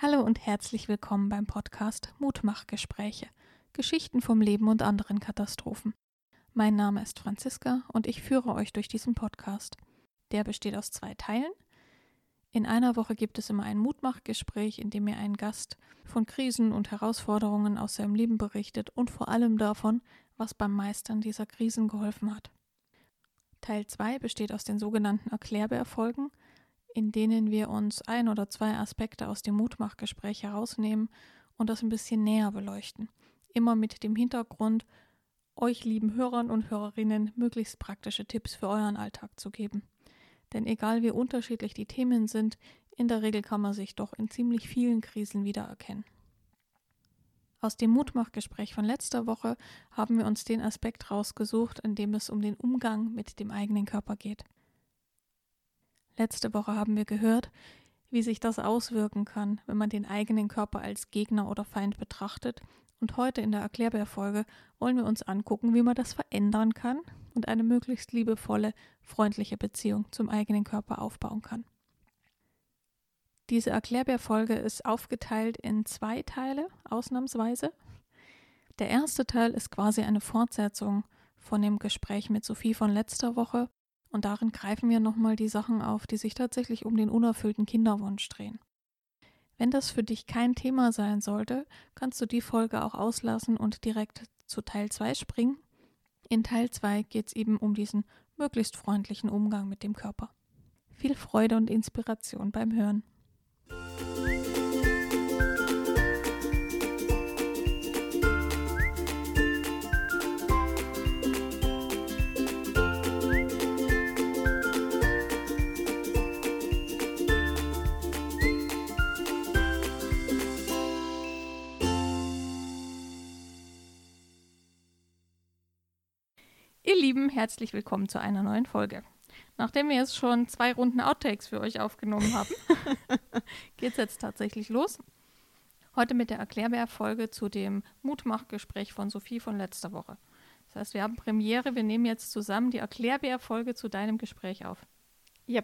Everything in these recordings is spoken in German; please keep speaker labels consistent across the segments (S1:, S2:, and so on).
S1: Hallo und herzlich willkommen beim Podcast Mutmachgespräche. Geschichten vom Leben und anderen Katastrophen. Mein Name ist Franziska und ich führe euch durch diesen Podcast. Der besteht aus zwei Teilen. In einer Woche gibt es immer ein Mutmachgespräch, in dem mir ein Gast von Krisen und Herausforderungen aus seinem Leben berichtet und vor allem davon, was beim Meistern dieser Krisen geholfen hat. Teil 2 besteht aus den sogenannten Erklärbärfolgen, in denen wir uns ein oder zwei Aspekte aus dem Mutmachgespräch herausnehmen und das ein bisschen näher beleuchten. Immer mit dem Hintergrund, euch lieben Hörern und Hörerinnen möglichst praktische Tipps für euren Alltag zu geben. Denn egal wie unterschiedlich die Themen sind, in der Regel kann man sich doch in ziemlich vielen Krisen wiedererkennen. Aus dem Mutmachgespräch von letzter Woche haben wir uns den Aspekt rausgesucht, in dem es um den Umgang mit dem eigenen Körper geht. Letzte Woche haben wir gehört, wie sich das auswirken kann, wenn man den eigenen Körper als Gegner oder Feind betrachtet. Und heute in der Erklärbärfolge wollen wir uns angucken, wie man das verändern kann und eine möglichst liebevolle, freundliche Beziehung zum eigenen Körper aufbauen kann. Diese Erklärbärfolge ist aufgeteilt in zwei Teile, ausnahmsweise. Der erste Teil ist quasi eine Fortsetzung von dem Gespräch mit Sophie von letzter Woche und darin greifen wir nochmal die Sachen auf, die sich tatsächlich um den unerfüllten Kinderwunsch drehen. Wenn das für dich kein Thema sein sollte, kannst du die Folge auch auslassen und direkt zu Teil 2 springen. In Teil 2 geht es eben um diesen möglichst freundlichen Umgang mit dem Körper. Viel Freude und Inspiration beim Hören. Herzlich willkommen zu einer neuen Folge. Nachdem wir jetzt schon zwei Runden Outtakes für euch aufgenommen haben, geht es jetzt tatsächlich los. Heute mit der Erklärbär-Folge zu dem Mutmachgespräch von Sophie von letzter Woche. Das heißt, wir haben Premiere, wir nehmen jetzt zusammen die Erklärbär-Folge zu deinem Gespräch auf.
S2: Ja.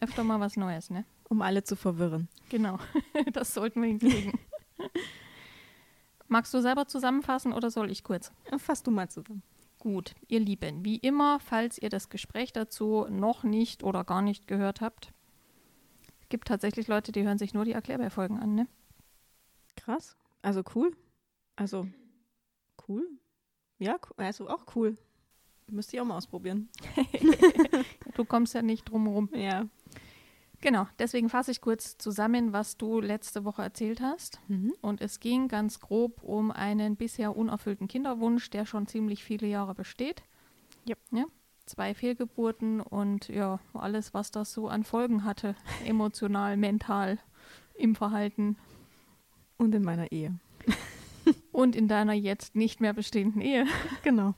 S1: Öfter mal was Neues, ne?
S2: Um alle zu verwirren.
S1: Genau, das sollten wir hinkriegen. Magst du selber zusammenfassen oder soll ich kurz?
S2: Fass du mal zusammen.
S1: Gut, ihr Lieben, wie immer, falls ihr das Gespräch dazu noch nicht oder gar nicht gehört habt, es gibt tatsächlich Leute, die hören sich nur die Erklärbärfolgen an, ne?
S2: Krass. Also cool. Also cool. Ja, also auch cool. Müsste ich auch mal ausprobieren.
S1: du kommst ja nicht drum rum.
S2: Ja.
S1: Genau, deswegen fasse ich kurz zusammen, was du letzte Woche erzählt hast.
S2: Mhm.
S1: Und es ging ganz grob um einen bisher unerfüllten Kinderwunsch, der schon ziemlich viele Jahre besteht.
S2: Yep.
S1: Ja. Zwei Fehlgeburten und ja, alles, was das so an Folgen hatte, emotional, mental, im Verhalten.
S2: Und in meiner Ehe.
S1: und in deiner jetzt nicht mehr bestehenden Ehe.
S2: Genau.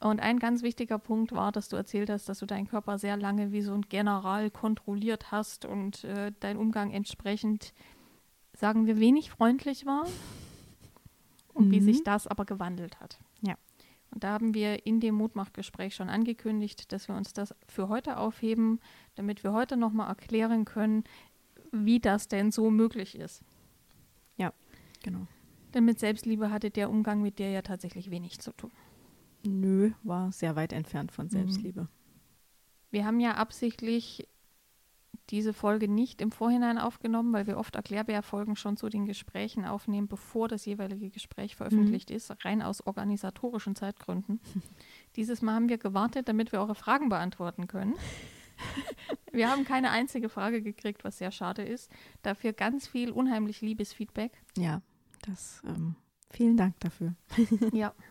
S1: Und ein ganz wichtiger Punkt war, dass du erzählt hast, dass du deinen Körper sehr lange wie so ein General kontrolliert hast und äh, dein Umgang entsprechend, sagen wir, wenig freundlich war. Und mhm. wie sich das aber gewandelt hat.
S2: Ja.
S1: Und da haben wir in dem Mutmachgespräch schon angekündigt, dass wir uns das für heute aufheben, damit wir heute nochmal erklären können, wie das denn so möglich ist.
S2: Ja, genau.
S1: Denn mit Selbstliebe hatte der Umgang mit dir ja tatsächlich wenig zu tun.
S2: Nö, war sehr weit entfernt von Selbstliebe. Mhm.
S1: Wir haben ja absichtlich diese Folge nicht im Vorhinein aufgenommen, weil wir oft Erklärbär-Folgen schon zu den Gesprächen aufnehmen, bevor das jeweilige Gespräch veröffentlicht mhm. ist, rein aus organisatorischen Zeitgründen. Dieses Mal haben wir gewartet, damit wir eure Fragen beantworten können. wir haben keine einzige Frage gekriegt, was sehr schade ist. Dafür ganz viel unheimlich liebes Feedback.
S2: Ja, das ähm, vielen Dank dafür.
S1: ja.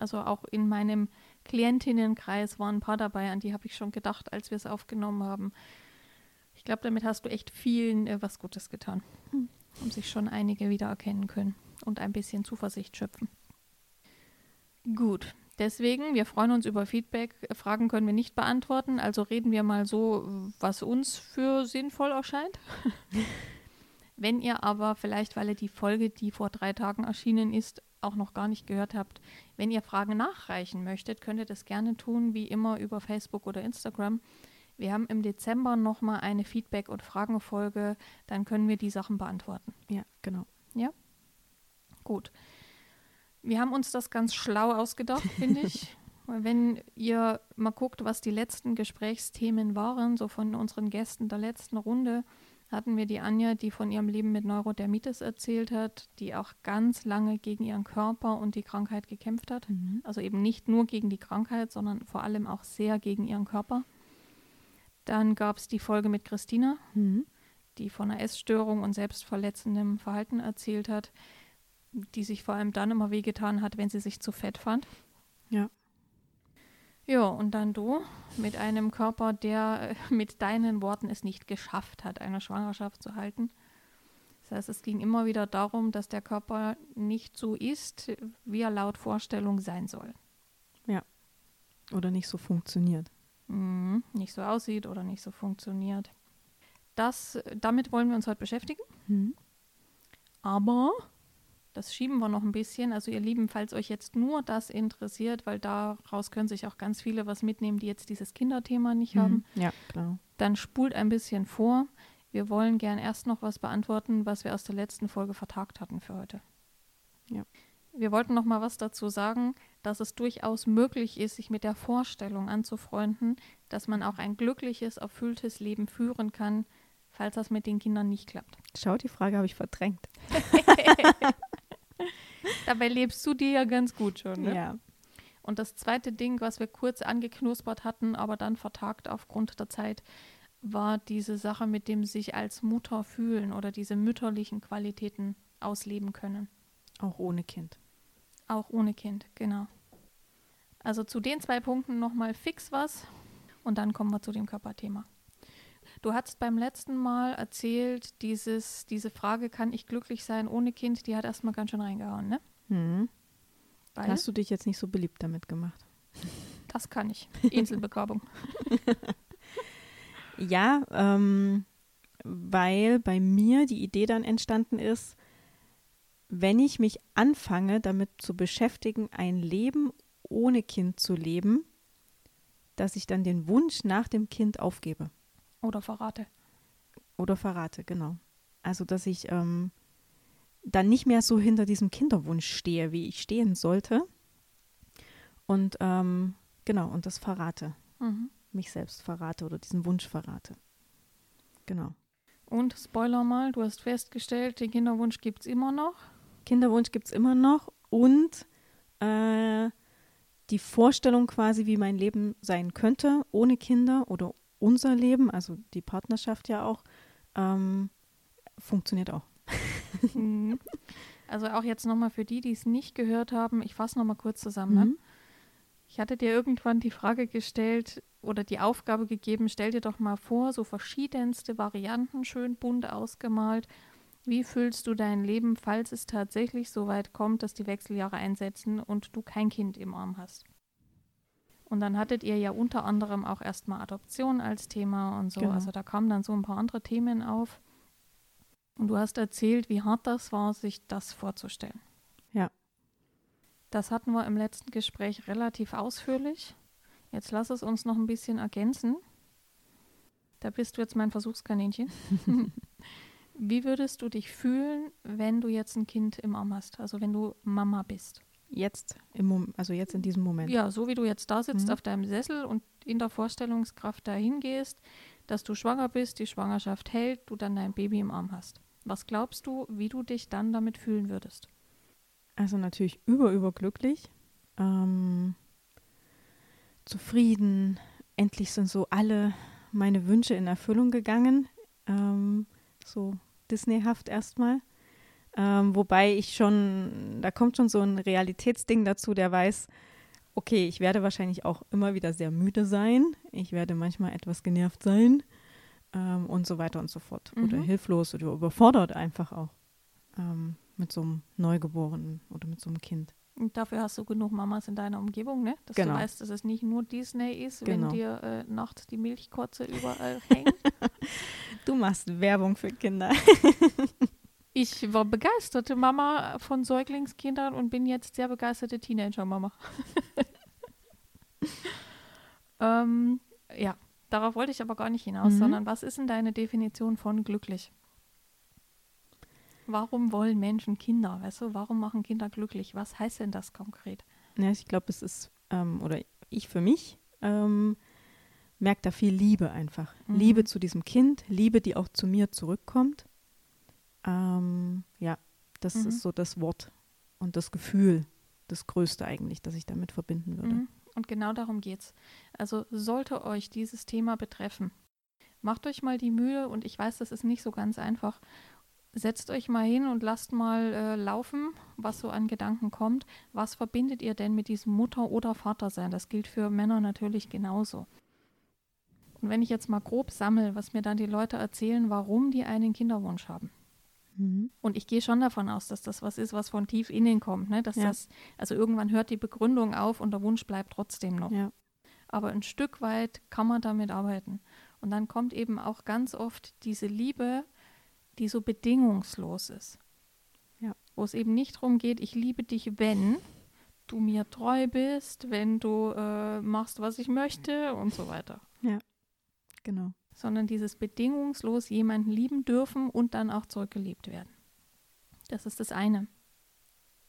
S1: Also auch in meinem Klientinnenkreis waren ein paar dabei, an die habe ich schon gedacht, als wir es aufgenommen haben. Ich glaube, damit hast du echt vielen äh, was Gutes getan. Hm. Haben sich schon einige wiedererkennen können und ein bisschen Zuversicht schöpfen. Gut, deswegen, wir freuen uns über Feedback. Fragen können wir nicht beantworten, also reden wir mal so, was uns für sinnvoll erscheint. Wenn ihr aber vielleicht, weil ihr die Folge, die vor drei Tagen erschienen ist, auch noch gar nicht gehört habt, wenn ihr Fragen nachreichen möchtet, könnt ihr das gerne tun, wie immer über Facebook oder Instagram. Wir haben im Dezember nochmal eine Feedback- und Fragenfolge, dann können wir die Sachen beantworten.
S2: Ja, genau.
S1: Gut. Wir haben uns das ganz schlau ausgedacht, finde ich. Wenn ihr mal guckt, was die letzten Gesprächsthemen waren, so von unseren Gästen der letzten Runde, hatten wir die Anja, die von ihrem Leben mit Neurodermitis erzählt hat, die auch ganz lange gegen ihren Körper und die Krankheit gekämpft hat.
S2: Mhm.
S1: Also eben nicht nur gegen die Krankheit, sondern vor allem auch sehr gegen ihren Körper. Dann gab es die Folge mit Christina,
S2: Mhm.
S1: die von einer Essstörung und selbstverletzendem Verhalten erzählt hat, die sich vor allem dann immer wehgetan hat, wenn sie sich zu fett fand.
S2: Ja.
S1: Ja, und dann du mit einem Körper, der äh, mit deinen Worten es nicht geschafft hat, eine Schwangerschaft zu halten. Das heißt, es ging immer wieder darum, dass der Körper nicht so ist, wie er laut Vorstellung sein soll.
S2: Oder nicht so funktioniert.
S1: Mhm, nicht so aussieht oder nicht so funktioniert. Das, damit wollen wir uns heute beschäftigen.
S2: Mhm.
S1: Aber das schieben wir noch ein bisschen. Also ihr Lieben, falls euch jetzt nur das interessiert, weil daraus können sich auch ganz viele was mitnehmen, die jetzt dieses Kinderthema nicht haben,
S2: Mhm. Ja, klar.
S1: dann spult ein bisschen vor. Wir wollen gern erst noch was beantworten, was wir aus der letzten Folge vertagt hatten für heute.
S2: Ja.
S1: Wir wollten noch mal was dazu sagen, dass es durchaus möglich ist, sich mit der Vorstellung anzufreunden, dass man auch ein glückliches, erfülltes Leben führen kann, falls das mit den Kindern nicht klappt.
S2: Schau, die Frage habe ich verdrängt.
S1: Dabei lebst du dir ja ganz gut schon. Ne?
S2: Ja.
S1: Und das zweite Ding, was wir kurz angeknuspert hatten, aber dann vertagt aufgrund der Zeit, war diese Sache mit dem sich als Mutter fühlen oder diese mütterlichen Qualitäten ausleben können.
S2: Auch ohne Kind.
S1: Auch ohne Kind, genau. Also zu den zwei Punkten nochmal fix was und dann kommen wir zu dem Körperthema. Du hast beim letzten Mal erzählt, dieses, diese Frage, kann ich glücklich sein ohne Kind, die hat erstmal ganz schön reingehauen, ne?
S2: Mhm.
S1: Weil
S2: Hast du dich jetzt nicht so beliebt damit gemacht?
S1: das kann ich. Inselbegabung.
S2: Ja, ähm, weil bei mir die Idee dann entstanden ist, wenn ich mich anfange, damit zu beschäftigen, ein Leben ohne Kind zu leben, dass ich dann den Wunsch nach dem Kind aufgebe
S1: Oder verrate.
S2: oder verrate, genau. Also, dass ich ähm, dann nicht mehr so hinter diesem Kinderwunsch stehe, wie ich stehen sollte. Und ähm, genau, und das verrate,
S1: Mhm.
S2: mich selbst verrate oder diesen Wunsch verrate. Genau.
S1: Und Spoiler mal, du hast festgestellt, den Kinderwunsch gibt es immer noch.
S2: Kinderwunsch gibt es immer noch und äh, die Vorstellung quasi, wie mein Leben sein könnte ohne Kinder oder unser Leben, also die Partnerschaft ja auch, ähm, funktioniert auch.
S1: Mhm. Also auch jetzt nochmal für die, die es nicht gehört haben, ich fasse nochmal kurz zusammen. Ne?
S2: Mhm.
S1: Ich hatte dir irgendwann die Frage gestellt oder die Aufgabe gegeben, stell dir doch mal vor, so verschiedenste Varianten, schön bunt ausgemalt. Wie fühlst du dein Leben, falls es tatsächlich so weit kommt, dass die Wechseljahre einsetzen und du kein Kind im Arm hast? Und dann hattet ihr ja unter anderem auch erstmal Adoption als Thema und so.
S2: Genau.
S1: Also da kamen dann so ein paar andere Themen auf. Und du hast erzählt, wie hart das war, sich das vorzustellen.
S2: Ja.
S1: Das hatten wir im letzten Gespräch relativ ausführlich. Jetzt lass es uns noch ein bisschen ergänzen. Da bist du jetzt mein Versuchskaninchen. Wie würdest du dich fühlen, wenn du jetzt ein Kind im Arm hast? Also wenn du Mama bist?
S2: Jetzt, im Mom also jetzt in diesem Moment.
S1: Ja, so wie du jetzt da sitzt
S2: Mhm.
S1: auf deinem Sessel und in der Vorstellungskraft dahin gehst, dass du schwanger bist, die Schwangerschaft hält, du dann dein Baby im Arm hast. Was glaubst du, wie du dich dann damit fühlen würdest?
S2: Also natürlich über, überglücklich. Ähm, zufrieden. Endlich sind so alle meine Wünsche in Erfüllung gegangen. Ähm, so Disneyhaft erstmal. Ähm, wobei ich schon, da kommt schon so ein Realitätsding dazu, der weiß, okay, ich werde wahrscheinlich auch immer wieder sehr müde sein. Ich werde manchmal etwas genervt sein ähm, und so weiter und so fort. Oder
S1: Mhm.
S2: hilflos oder überfordert einfach auch ähm, mit so einem Neugeborenen oder mit so einem Kind.
S1: Und dafür hast du genug Mamas in deiner Umgebung, ne? Dass
S2: Genau.
S1: du weißt, dass es nicht nur Disney ist,
S2: Genau.
S1: wenn dir äh, nachts die Milchkotze überall hängt.
S2: Du machst Werbung für Kinder.
S1: Ich war begeisterte Mama von Säuglingskindern und bin jetzt sehr begeisterte Teenager-Mama. ähm, ja, darauf wollte ich aber gar nicht hinaus,
S2: Mhm.
S1: sondern was ist denn deine Definition von glücklich? Warum wollen Menschen Kinder? Weißt du, warum machen Kinder glücklich? Was heißt denn das konkret?
S2: Ja, ich glaube, es ist, ähm, oder ich für mich, ähm, merke da viel Liebe einfach.
S1: Mhm.
S2: Liebe zu diesem Kind, Liebe, die auch zu mir zurückkommt. Ähm, ja, das
S1: Mhm.
S2: ist so das Wort und das Gefühl, das Größte eigentlich, das ich damit verbinden würde.
S1: Mhm. Und genau darum geht's. Also sollte euch dieses Thema betreffen, macht euch mal die Mühe und ich weiß, das ist nicht so ganz einfach. Setzt euch mal hin und lasst mal äh, laufen, was so an Gedanken kommt. Was verbindet ihr denn mit diesem Mutter- oder Vatersein? Das gilt für Männer natürlich genauso. Und wenn ich jetzt mal grob sammle, was mir dann die Leute erzählen, warum die einen Kinderwunsch haben.
S2: Mhm.
S1: Und ich gehe schon davon aus, dass das was ist, was von tief innen kommt. Ne? Dass
S2: Ja.
S1: das, also irgendwann hört die Begründung auf und der Wunsch bleibt trotzdem noch.
S2: Ja.
S1: Aber ein Stück weit kann man damit arbeiten. Und dann kommt eben auch ganz oft diese Liebe, die so bedingungslos ist.
S2: Ja.
S1: Wo es eben nicht darum geht, ich liebe dich, wenn du mir treu bist, wenn du äh, machst, was ich möchte und so weiter.
S2: Genau.
S1: Sondern dieses bedingungslos jemanden lieben dürfen und dann auch zurückgeliebt werden. Das ist das eine.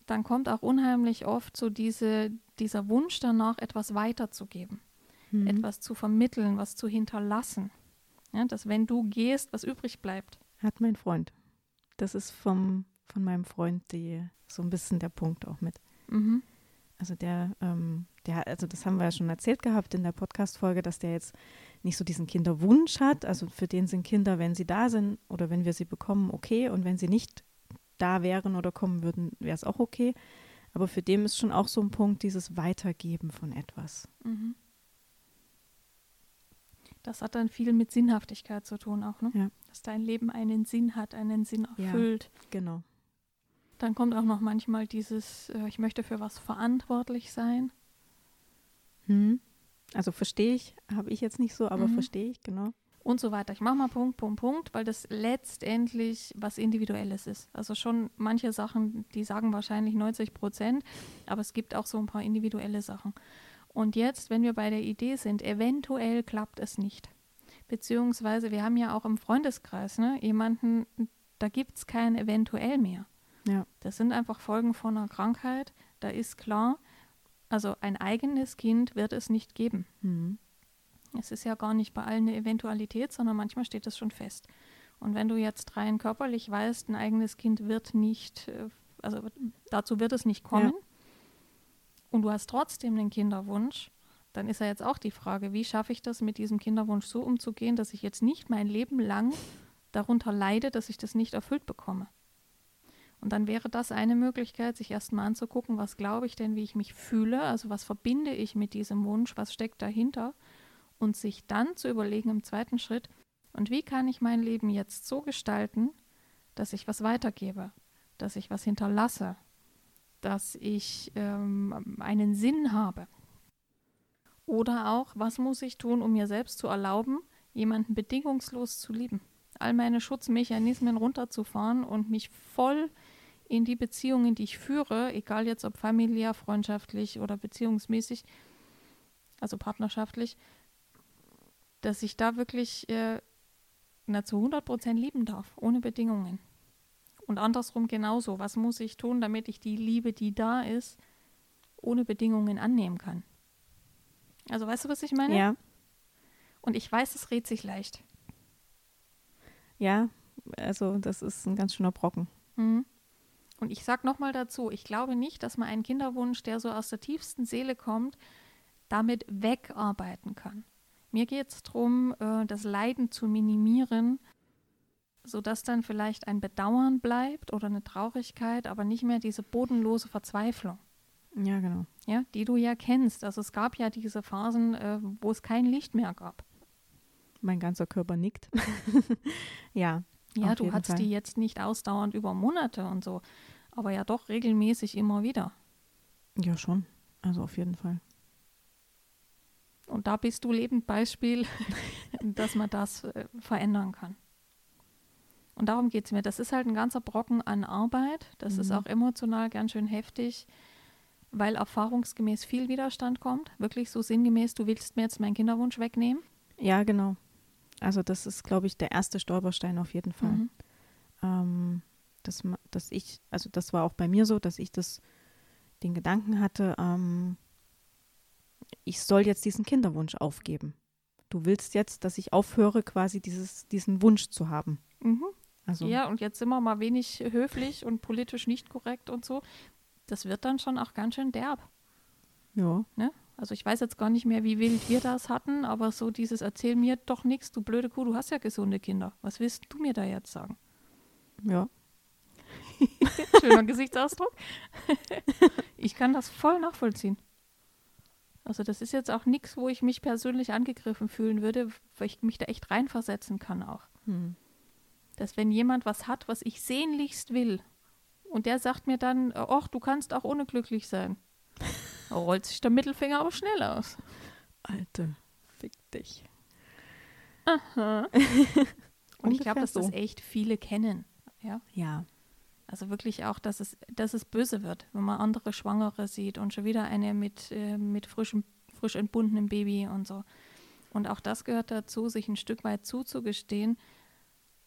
S1: Dann kommt auch unheimlich oft so diese, dieser Wunsch danach, etwas weiterzugeben
S2: Mhm.
S1: etwas zu vermitteln, was zu hinterlassen. Ja, dass wenn du gehst, was übrig bleibt.
S2: Hat mein Freund. Das ist vom, von meinem Freund die, so ein bisschen der Punkt auch mit.
S1: Mhm.
S2: Also der, ähm, der, also das haben wir ja schon erzählt gehabt in der Podcast-Folge, dass der jetzt nicht so diesen Kinderwunsch hat. Also für den sind Kinder, wenn sie da sind oder wenn wir sie bekommen, okay. Und wenn sie nicht da wären oder kommen würden, wäre es auch okay. Aber für den ist schon auch so ein Punkt, dieses Weitergeben von etwas.
S1: Mhm. Das hat dann viel mit Sinnhaftigkeit zu tun auch, ne?
S2: Ja.
S1: Dass dein Leben einen Sinn hat, einen Sinn
S2: Ja.
S1: erfüllt.
S2: Genau.
S1: Dann kommt auch noch manchmal dieses, äh, ich möchte für was verantwortlich sein.
S2: Hm. Also verstehe ich, habe ich jetzt nicht so, aber
S1: Mhm.
S2: verstehe ich, genau.
S1: und so weiter. Ich mache mal Punkt, Punkt, Punkt, weil das letztendlich was Individuelles ist. Also schon manche Sachen, die sagen wahrscheinlich 90 Prozent, aber es gibt auch so ein paar individuelle Sachen. Und jetzt, wenn wir bei der Idee sind, eventuell klappt es nicht. Beziehungsweise wir haben ja auch im Freundeskreis ne, jemanden, da gibt es kein eventuell mehr.
S2: Ja.
S1: Das sind einfach Folgen von einer Krankheit. Da ist klar, also ein eigenes Kind wird es nicht geben.
S2: Hm.
S1: Es ist ja gar nicht bei allen eine Eventualität, sondern manchmal steht das schon fest. Und wenn du jetzt rein körperlich weißt, ein eigenes Kind wird nicht, äh, also dazu wird es nicht kommen, und du hast trotzdem einen Kinderwunsch, dann ist ja jetzt auch die Frage, wie schaffe ich das, mit diesem Kinderwunsch so umzugehen, dass ich jetzt nicht mein Leben lang darunter leide, dass ich das nicht erfüllt bekomme. Und dann wäre das eine Möglichkeit, sich erstmal anzugucken, was glaube ich denn, wie ich mich fühle, also was verbinde ich mit diesem Wunsch, was steckt dahinter? Und sich dann zu überlegen im zweiten Schritt, und wie kann ich mein Leben jetzt so gestalten, dass ich was weitergebe, dass ich was hinterlasse, dass ich ähm, einen Sinn habe. Oder auch, was muss ich tun, um mir selbst zu erlauben, jemanden bedingungslos zu lieben, all meine Schutzmechanismen runterzufahren und mich voll in die Beziehungen, die ich führe, egal jetzt ob familiär, freundschaftlich oder beziehungsmäßig, also partnerschaftlich, dass ich da wirklich äh, na, zu 100 Prozent lieben darf, ohne Bedingungen. Und andersrum genauso. Was muss ich tun, damit ich die Liebe, die da ist, ohne Bedingungen annehmen kann? Also weißt du, was ich meine?
S2: Ja,
S1: Und ich weiß, es redet sich leicht.
S2: Ja, also das ist ein ganz schöner Brocken.
S1: Mhm. Und ich sage nochmal dazu, ich glaube nicht, dass man einen Kinderwunsch, der so aus der tiefsten Seele kommt, damit wegarbeiten kann. Mir geht es darum, äh, das Leiden zu minimieren, sodass dann vielleicht ein Bedauern bleibt oder eine Traurigkeit, aber nicht mehr diese bodenlose Verzweiflung,
S2: Ja, genau.
S1: ja, die du ja kennst. Also es gab ja diese Phasen, äh, wo es kein Licht mehr gab.
S2: Mein ganzer Körper nickt. ja,
S1: Ja, du hattest
S2: Fall.
S1: die jetzt nicht ausdauernd über Monate und so, aber ja doch regelmäßig immer wieder.
S2: ja schon. Also auf jeden Fall.
S1: Und da bist du lebend Beispiel, dass man das äh, verändern kann. Und darum geht es mir. Das ist halt ein ganzer Brocken an Arbeit. Das ist
S2: Mhm.
S1: auch emotional ganz schön heftig, weil erfahrungsgemäß viel Widerstand kommt. Wirklich so sinngemäß, du willst mir jetzt meinen Kinderwunsch wegnehmen.
S2: Ja, genau. Also das ist, glaube ich, der erste Stolperstein auf jeden Fall.
S1: Mhm.
S2: Ähm, dass, dass ich, also das war auch bei mir so, dass ich das, den Gedanken hatte, ähm, ich soll jetzt diesen Kinderwunsch aufgeben. Du willst jetzt, dass ich aufhöre, quasi dieses, diesen Wunsch zu haben.
S1: Mhm.
S2: Also
S1: Ja, und jetzt sind wir mal wenig höflich und politisch nicht korrekt und so. Das wird dann schon auch ganz schön derb.
S2: ja.
S1: Also ich weiß jetzt gar nicht mehr, wie wild wir das hatten, aber so dieses Erzähl mir doch nichts, du blöde Kuh, du hast ja gesunde Kinder. Was willst du mir da jetzt sagen?
S2: ja.
S1: Schöner Gesichtsausdruck. ich kann das voll nachvollziehen. Also das ist jetzt auch nichts, wo ich mich persönlich angegriffen fühlen würde, weil ich mich da echt reinversetzen kann auch.
S2: Hm.
S1: Dass wenn jemand was hat, was ich sehnlichst will, und der sagt mir dann, ach, du kannst auch ohne glücklich sein, rollt sich der Mittelfinger aber schnell aus.
S2: Alte, fick dich.
S1: Und ich glaube, dass das
S2: so.
S1: echt viele kennen. Ja.
S2: Ja.
S1: Also wirklich auch, dass es, dass es böse wird, wenn man andere Schwangere sieht und schon wieder eine mit, äh, mit frischem, frisch entbundenem Baby und so. Und auch das gehört dazu, sich ein Stück weit zuzugestehen,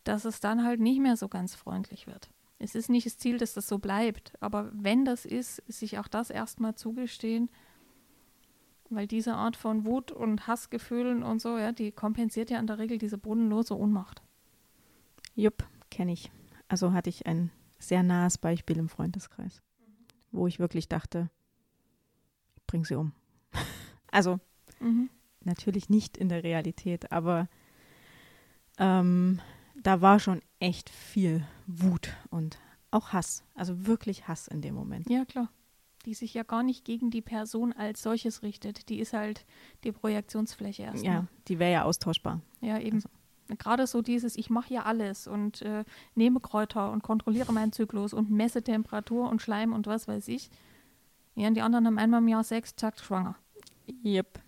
S1: dass es dann halt nicht mehr so ganz freundlich wird. Es ist nicht das Ziel, dass das so bleibt, aber wenn das ist, sich auch das erstmal zugestehen, weil diese Art von Wut und Hassgefühlen und so, ja, die kompensiert ja in der Regel diese bodenlose Ohnmacht.
S2: Jupp, kenne ich. Also hatte ich ein sehr nahes Beispiel im Freundeskreis, wo ich wirklich dachte, ich bring sie um. also
S1: Mhm.
S2: natürlich nicht in der Realität, aber ähm, da war schon echt viel Wut und auch Hass. Also wirklich Hass in dem Moment.
S1: Ja, klar. Die sich ja gar nicht gegen die Person als solches richtet. Die ist halt die Projektionsfläche erstmal.
S2: Ja, die wäre ja austauschbar.
S1: Ja, eben.
S2: Also-
S1: Gerade so dieses, ich mache ja alles und äh, nehme Kräuter und kontrolliere meinen Zyklus und messe Temperatur und Schleim und was weiß ich. Ja, und die anderen haben einmal im Jahr Sex, zack, schwanger.
S2: Yep.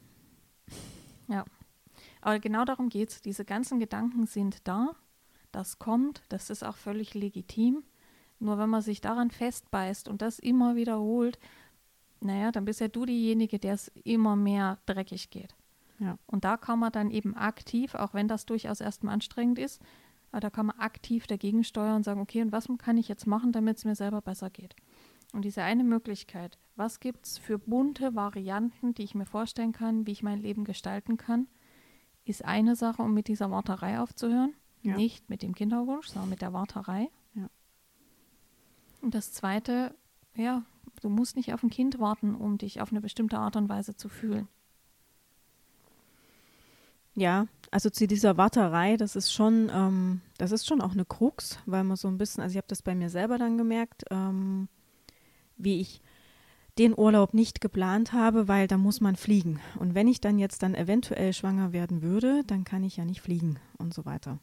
S1: Aber genau darum geht's. Diese ganzen Gedanken sind da. Das kommt. Das ist auch völlig legitim. Nur wenn man sich daran festbeißt und das immer wiederholt, naja, dann bist ja du diejenige, der es immer mehr dreckig geht.
S2: Ja.
S1: Und da kann man dann eben aktiv, auch wenn das durchaus erstmal anstrengend ist, aber da kann man aktiv dagegen steuern und sagen, okay, und was kann ich jetzt machen, damit es mir selber besser geht? Und diese eine Möglichkeit, was gibt es für bunte Varianten, die ich mir vorstellen kann, wie ich mein Leben gestalten kann, ist eine Sache, um mit dieser Warterei aufzuhören.
S2: Ja.
S1: Nicht mit dem Kinderwunsch, sondern mit der Warterei.
S2: Ja.
S1: Und das Zweite, ja, du musst nicht auf ein Kind warten, um dich auf eine bestimmte Art und Weise zu fühlen.
S2: Ja, also zu dieser Warterei, das ist schon, ähm, das ist schon auch eine Krux, weil man so ein bisschen, also ich habe das bei mir selber dann gemerkt, ähm, wie ich den Urlaub nicht geplant habe, weil da muss man fliegen. Und wenn ich dann jetzt dann eventuell schwanger werden würde, dann kann ich ja nicht fliegen und so weiter.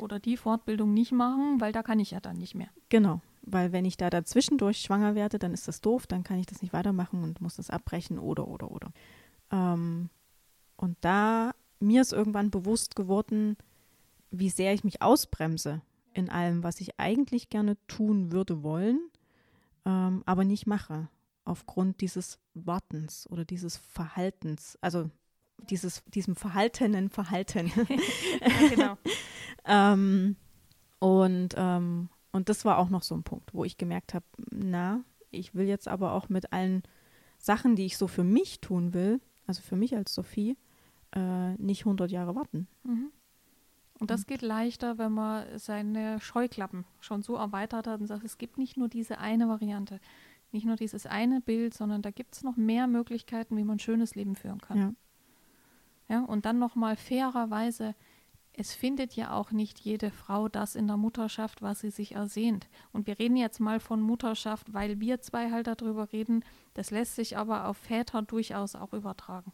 S1: Oder die Fortbildung nicht machen, weil da kann ich ja dann nicht mehr.
S2: Genau, weil wenn ich da dazwischendurch schwanger werde, dann ist das doof, dann kann ich das nicht weitermachen und muss das abbrechen oder, oder, oder. Ähm, und da, mir ist irgendwann bewusst geworden, wie sehr ich mich ausbremse in allem, was ich eigentlich gerne tun würde wollen, ähm, aber nicht mache, aufgrund dieses Wartens oder dieses Verhaltens, also dieses, diesem verhaltenen Verhalten.
S1: Ja, genau.
S2: Ähm, und, ähm, und das war auch noch so ein Punkt, wo ich gemerkt habe, na, ich will jetzt aber auch mit allen Sachen, die ich so für mich tun will, also für mich als Sophie, äh, nicht 100 Jahre warten.
S1: Mhm. Und das geht leichter, wenn man seine Scheuklappen schon so erweitert hat und sagt, es gibt nicht nur diese eine Variante, nicht nur dieses eine Bild, sondern da gibt es noch mehr Möglichkeiten, wie man ein schönes Leben führen kann.
S2: Ja.
S1: Ja, und dann nochmal fairerweise, es findet ja auch nicht jede Frau das in der Mutterschaft, was sie sich ersehnt. Und wir reden jetzt mal von Mutterschaft, weil wir zwei halt darüber reden. Das lässt sich aber auf Väter durchaus auch übertragen.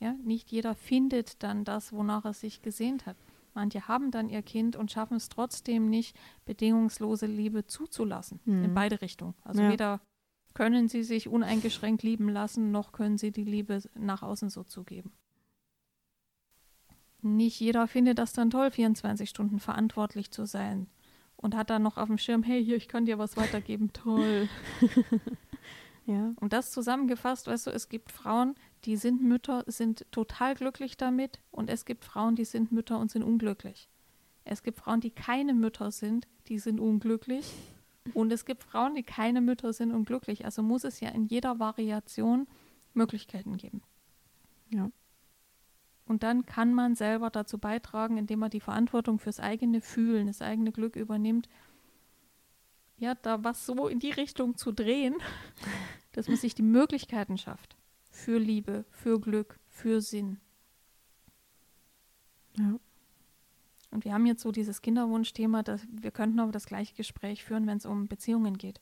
S1: Ja, nicht jeder findet dann das, wonach er sich gesehnt hat. Manche haben dann ihr Kind und schaffen es trotzdem nicht, bedingungslose Liebe zuzulassen. In
S2: Mhm.
S1: beide Richtungen. Also
S2: Ja.
S1: weder können sie sich uneingeschränkt lieben lassen, noch können sie die Liebe nach außen so zugeben. Nicht jeder findet das dann toll, 24 Stunden verantwortlich zu sein und hat dann noch auf dem Schirm, hey, hier, ich kann dir was weitergeben, toll.
S2: Ja.
S1: Und das zusammengefasst, weißt du, es gibt Frauen, die sind Mütter, sind total glücklich damit und es gibt Frauen, die sind Mütter und sind unglücklich. Es gibt Frauen, die keine Mütter sind, die sind unglücklich. Und es gibt Frauen, die keine Mütter sind und glücklich. Also muss es ja in jeder Variation Möglichkeiten geben.
S2: Ja.
S1: Und dann kann man selber dazu beitragen, indem man die Verantwortung fürs eigene Fühlen, das eigene Glück übernimmt, ja, da was so in die Richtung zu drehen, dass man sich die Möglichkeiten schafft für Liebe, für Glück, für Sinn.
S2: Ja.
S1: Und wir haben jetzt so dieses Kinderwunschthema, dass wir könnten aber das gleiche Gespräch führen, wenn es um Beziehungen geht.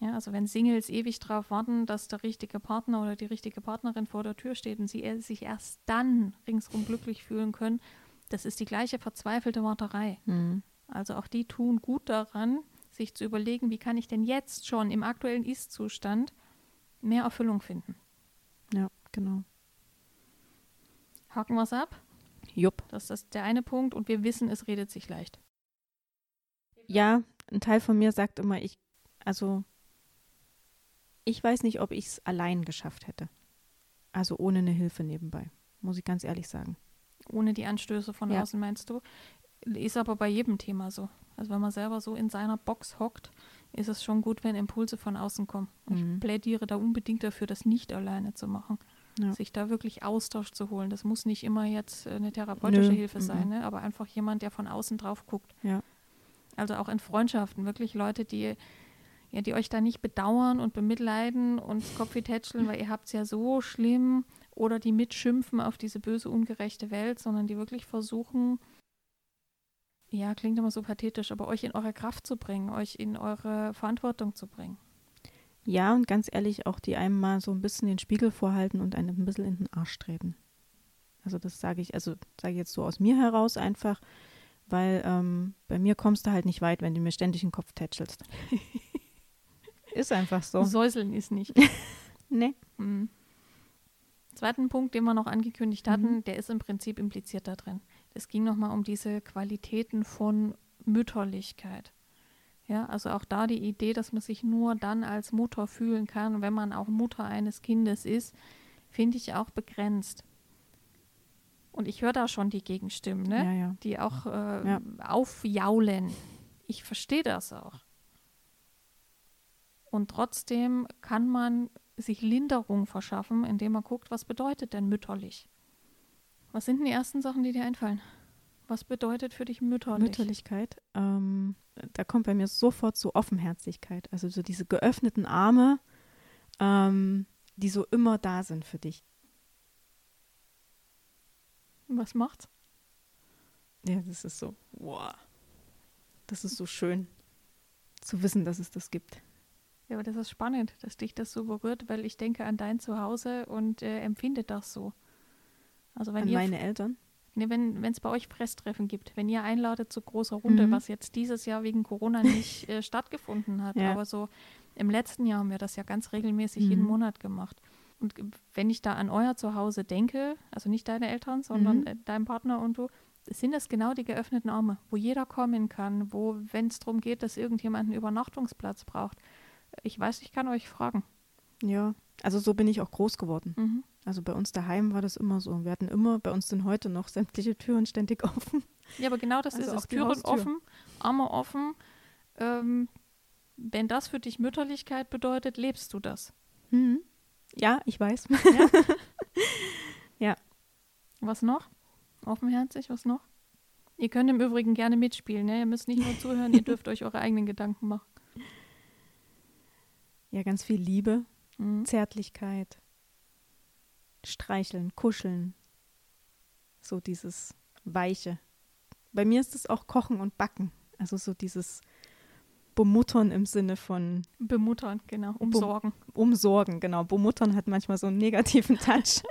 S1: Ja, also wenn Singles ewig darauf warten, dass der richtige Partner oder die richtige Partnerin vor der Tür steht und sie sich erst dann ringsum glücklich fühlen können, das ist die gleiche verzweifelte Warterei.
S2: Mhm.
S1: Also auch die tun gut daran, sich zu überlegen, wie kann ich denn jetzt schon im aktuellen Ist-Zustand mehr Erfüllung finden.
S2: Ja, genau.
S1: Haken wir es ab.
S2: Jupp.
S1: Das ist der eine Punkt und wir wissen, es redet sich leicht.
S2: Ja, ein Teil von mir sagt immer, ich, also ich weiß nicht, ob ich es allein geschafft hätte. Also ohne eine Hilfe nebenbei, muss ich ganz ehrlich sagen.
S1: Ohne die Anstöße von
S2: Ja.
S1: außen, meinst du? Ist aber bei jedem Thema so. Also wenn man selber so in seiner Box hockt, ist es schon gut, wenn Impulse von außen kommen.
S2: Mhm.
S1: Ich plädiere da unbedingt dafür, das nicht alleine zu machen.
S2: Ja.
S1: Sich da wirklich Austausch zu holen. Das muss nicht immer jetzt äh, eine therapeutische
S2: Nö,
S1: Hilfe sein,
S2: mhm.
S1: ne? aber einfach jemand, der von außen drauf guckt.
S2: Ja.
S1: Also auch in Freundschaften, wirklich Leute, die, ja, die euch da nicht bedauern und bemitleiden und Kopf tätscheln, weil ihr habt es ja so schlimm oder die mitschimpfen auf diese böse, ungerechte Welt, sondern die wirklich versuchen, ja, klingt immer so pathetisch, aber euch in eure Kraft zu bringen, euch in eure Verantwortung zu bringen.
S2: Ja, und ganz ehrlich, auch die einem mal so ein bisschen den Spiegel vorhalten und einem ein bisschen in den Arsch treten. Also das sage ich, also sage ich jetzt so aus mir heraus einfach, weil ähm, bei mir kommst du halt nicht weit, wenn du mir ständig den Kopf tätschelst. Ist einfach so.
S1: Säuseln ist nicht.
S2: Nee.
S1: Mhm. Zweiten Punkt, den wir noch angekündigt hatten,
S2: Mhm.
S1: der ist im Prinzip impliziert da drin. Es ging nochmal um diese Qualitäten von Mütterlichkeit. Ja, also auch da die Idee, dass man sich nur dann als Mutter fühlen kann, wenn man auch Mutter eines Kindes ist, finde ich auch begrenzt. Und ich höre da schon die Gegenstimmen, ne?
S2: Ja, ja.
S1: die auch äh,
S2: Ja.
S1: aufjaulen. Ich verstehe das auch. Und trotzdem kann man sich Linderung verschaffen, indem man guckt, was bedeutet denn mütterlich? Was sind denn die ersten Sachen, die dir einfallen? Was bedeutet für dich mütterlich?
S2: Mütterlichkeit, ähm, da kommt bei mir sofort so Offenherzigkeit, also so diese geöffneten Arme, ähm, die so immer da sind für dich.
S1: Was macht's?
S2: Ja, das ist so, wow. Das ist so schön zu wissen, dass es das gibt.
S1: Ja, aber das ist spannend, dass dich das so berührt, weil ich denke an dein Zuhause und äh, empfinde das so. Also wenn
S2: An meine Eltern.
S1: Nee, wenn es bei euch Presstreffen gibt, wenn ihr einladet zu großer Runde,
S2: Mhm.
S1: was jetzt dieses Jahr wegen Corona nicht äh, stattgefunden hat,
S2: Ja.
S1: aber so im letzten Jahr haben wir das ja ganz regelmäßig jeden
S2: Mhm.
S1: Monat gemacht. Und wenn ich da an euer Zuhause denke, also nicht deine Eltern, sondern
S2: Mhm.
S1: äh, dein Partner und du, sind das genau die geöffneten Arme, wo jeder kommen kann, wo, wenn es darum geht, dass irgendjemand einen Übernachtungsplatz braucht. Ich weiß, ich kann euch fragen.
S2: Ja, also so bin ich auch groß geworden.
S1: Mhm.
S2: Also bei uns daheim war das immer so. Wir hatten immer, bei uns sind heute noch sämtliche Türen ständig offen.
S1: Ja, aber genau das
S2: Also
S1: ist
S2: auch
S1: es. Türen
S2: Haustür.
S1: offen, Arme offen. Ähm, wenn das für dich Mütterlichkeit bedeutet, lebst du das.
S2: Mhm. Ja, ich weiß.
S1: Was noch? Offenherzig, was noch? Ihr könnt im Übrigen gerne mitspielen. Ne? Ihr müsst nicht nur zuhören, ihr dürft euch eure eigenen Gedanken machen.
S2: Ja, ganz viel Liebe,
S1: Mhm.
S2: Zärtlichkeit, Streicheln, Kuscheln. So dieses Weiche. Bei mir ist es auch Kochen und Backen. Also so dieses Bemuttern im Sinne von
S1: Bemuttern, genau. Umsorgen.
S2: Umsorgen, genau. Bemuttern hat manchmal so einen negativen Touch.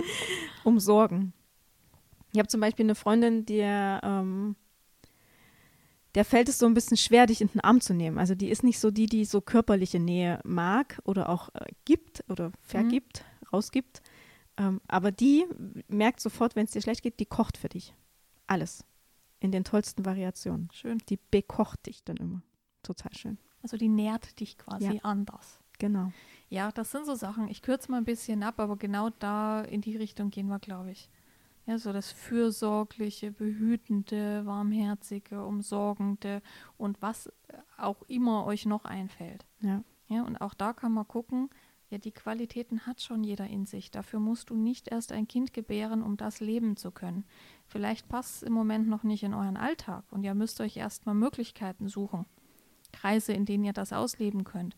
S2: Umsorgen. Ich habe zum Beispiel eine Freundin, die ähm, der fällt es so ein bisschen schwer, dich in den Arm zu nehmen. Also die ist nicht so die, die so körperliche Nähe mag oder auch äh, gibt oder vergibt, rausgibt. Ähm, aber die merkt sofort, wenn es dir schlecht geht, die kocht für dich. Alles. In den tollsten Variationen.
S1: Schön.
S2: Die bekocht dich dann immer. Total schön.
S1: Also die nährt dich quasi
S2: Ja.
S1: anders.
S2: Genau.
S1: Ja, das sind so Sachen. Ich kürze mal ein bisschen ab, aber genau da in die Richtung gehen wir, glaube ich. Ja, so das fürsorgliche, behütende, warmherzige, umsorgende und was auch immer euch noch einfällt.
S2: Ja.
S1: Ja, und auch da kann man gucken, ja, die Qualitäten hat schon jeder in sich. Dafür musst du nicht erst ein Kind gebären, um das leben zu können. Vielleicht passt es im Moment noch nicht in euren Alltag und ihr müsst euch erstmal Möglichkeiten suchen. Kreise, in denen ihr das ausleben könnt.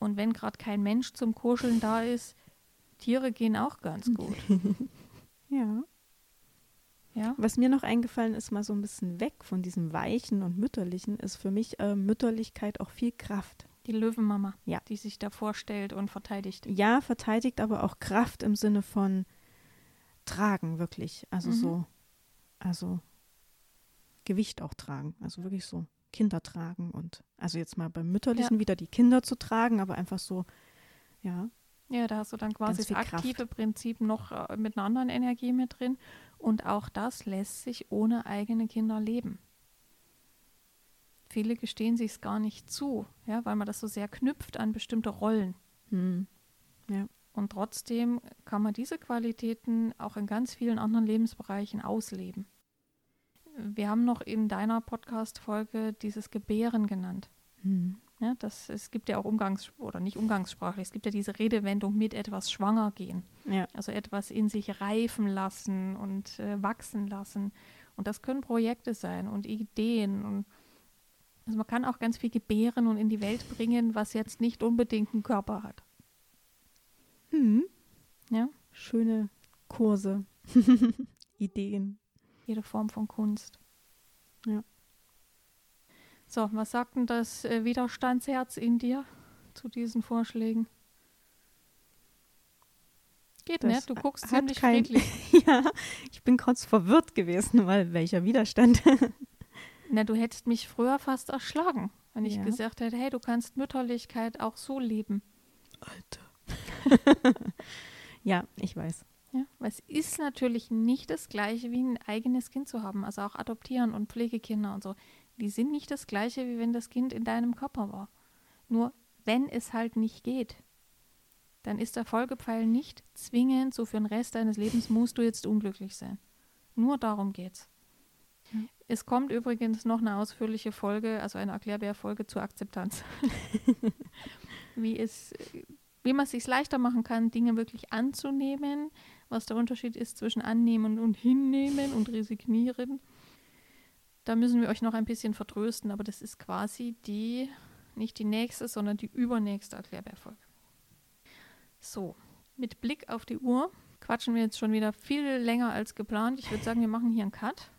S1: Und wenn gerade kein Mensch zum Kuscheln da ist, Tiere gehen auch ganz gut.
S2: Ja.
S1: Ja,
S2: Was mir noch eingefallen ist, mal so ein bisschen weg von diesem Weichen und Mütterlichen, ist für mich äh, Mütterlichkeit auch viel Kraft.
S1: Die Löwenmama,
S2: Ja.
S1: die sich da vorstellt und verteidigt.
S2: Ja, verteidigt, aber auch Kraft im Sinne von tragen, wirklich. Also
S1: Mhm.
S2: so, also Gewicht auch tragen. Also wirklich so Kinder tragen und also jetzt mal beim Mütterlichen wieder die Kinder zu tragen, aber einfach so, ja,
S1: Ja, da hast du dann quasi das aktive
S2: Kraft.
S1: Prinzip noch äh, mit einer anderen Energie mit drin. Und auch das lässt sich ohne eigene Kinder leben. Viele gestehen sich es gar nicht zu, ja, weil man das so sehr knüpft an bestimmte Rollen.
S2: hm,
S1: Und trotzdem kann man diese Qualitäten auch in ganz vielen anderen Lebensbereichen ausleben. Wir haben noch in deiner Podcast-Folge dieses Gebären genannt.
S2: hm,
S1: Ja, das, es gibt ja auch Umgangs- oder nicht umgangssprachlich, es gibt ja diese Redewendung mit etwas schwanger gehen.
S2: ja,
S1: Also etwas in sich reifen lassen und äh, wachsen lassen. Und das können Projekte sein und Ideen. Und also man kann auch ganz viel gebären und in die Welt bringen, was jetzt nicht unbedingt einen Körper hat.
S2: hm.
S1: Ja?
S2: schöne Kurse, Ideen.
S1: Jede Form von Kunst.
S2: Ja.
S1: So, was sagt denn das äh, Widerstandsherz in dir zu diesen Vorschlägen? Geht
S2: Das
S1: nicht, du guckst ziemlich
S2: kein-
S1: friedlich.
S2: ja, ich bin kurz verwirrt gewesen, weil welcher Widerstand.
S1: Na, du hättest mich früher fast erschlagen, wenn ich
S2: Ja.
S1: gesagt hätte, hey, du kannst Mütterlichkeit auch so leben.
S2: Alter. ja, ich weiß.
S1: Ja? Weil es ist natürlich nicht das Gleiche, wie ein eigenes Kind zu haben. Also auch Adoptieren und Pflegekinder und so. Die sind nicht das Gleiche, wie wenn das Kind in deinem Körper war. Nur wenn es halt nicht geht, dann ist der Folgepfeil nicht zwingend, so für den Rest deines Lebens musst du jetzt unglücklich sein. Nur darum geht's. Es kommt übrigens noch eine ausführliche Folge, also eine Erklärbär-Folge zur Akzeptanz. wie es, wie man es sich leichter machen kann, Dinge wirklich anzunehmen, was der Unterschied ist zwischen annehmen und hinnehmen und resignieren. Da müssen wir euch noch ein bisschen vertrösten, aber das ist quasi die, nicht die nächste, sondern die übernächste Erklärbär-Folge. So, mit Blick auf die Uhr quatschen wir jetzt schon wieder viel länger als geplant. Ich würde sagen, wir machen hier einen Cut.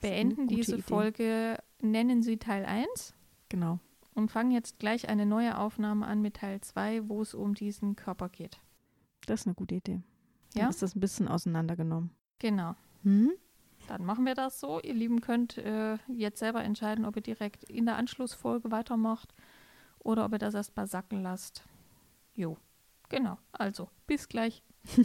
S1: Beenden diese
S2: Idee.
S1: Folge, nennen sie Teil 1
S2: Genau.
S1: und fangen jetzt gleich eine neue Aufnahme an mit Teil 2, wo es um diesen Körper geht.
S2: Das ist eine gute Idee.
S1: Ja?
S2: Dann ist das ein bisschen auseinandergenommen.
S1: Genau.
S2: Hm?
S1: Dann machen wir das so. Ihr Lieben könnt äh, jetzt selber entscheiden, ob ihr direkt in der Anschlussfolge weitermacht oder ob ihr das erst mal sacken lasst. Jo, genau. Also, bis gleich.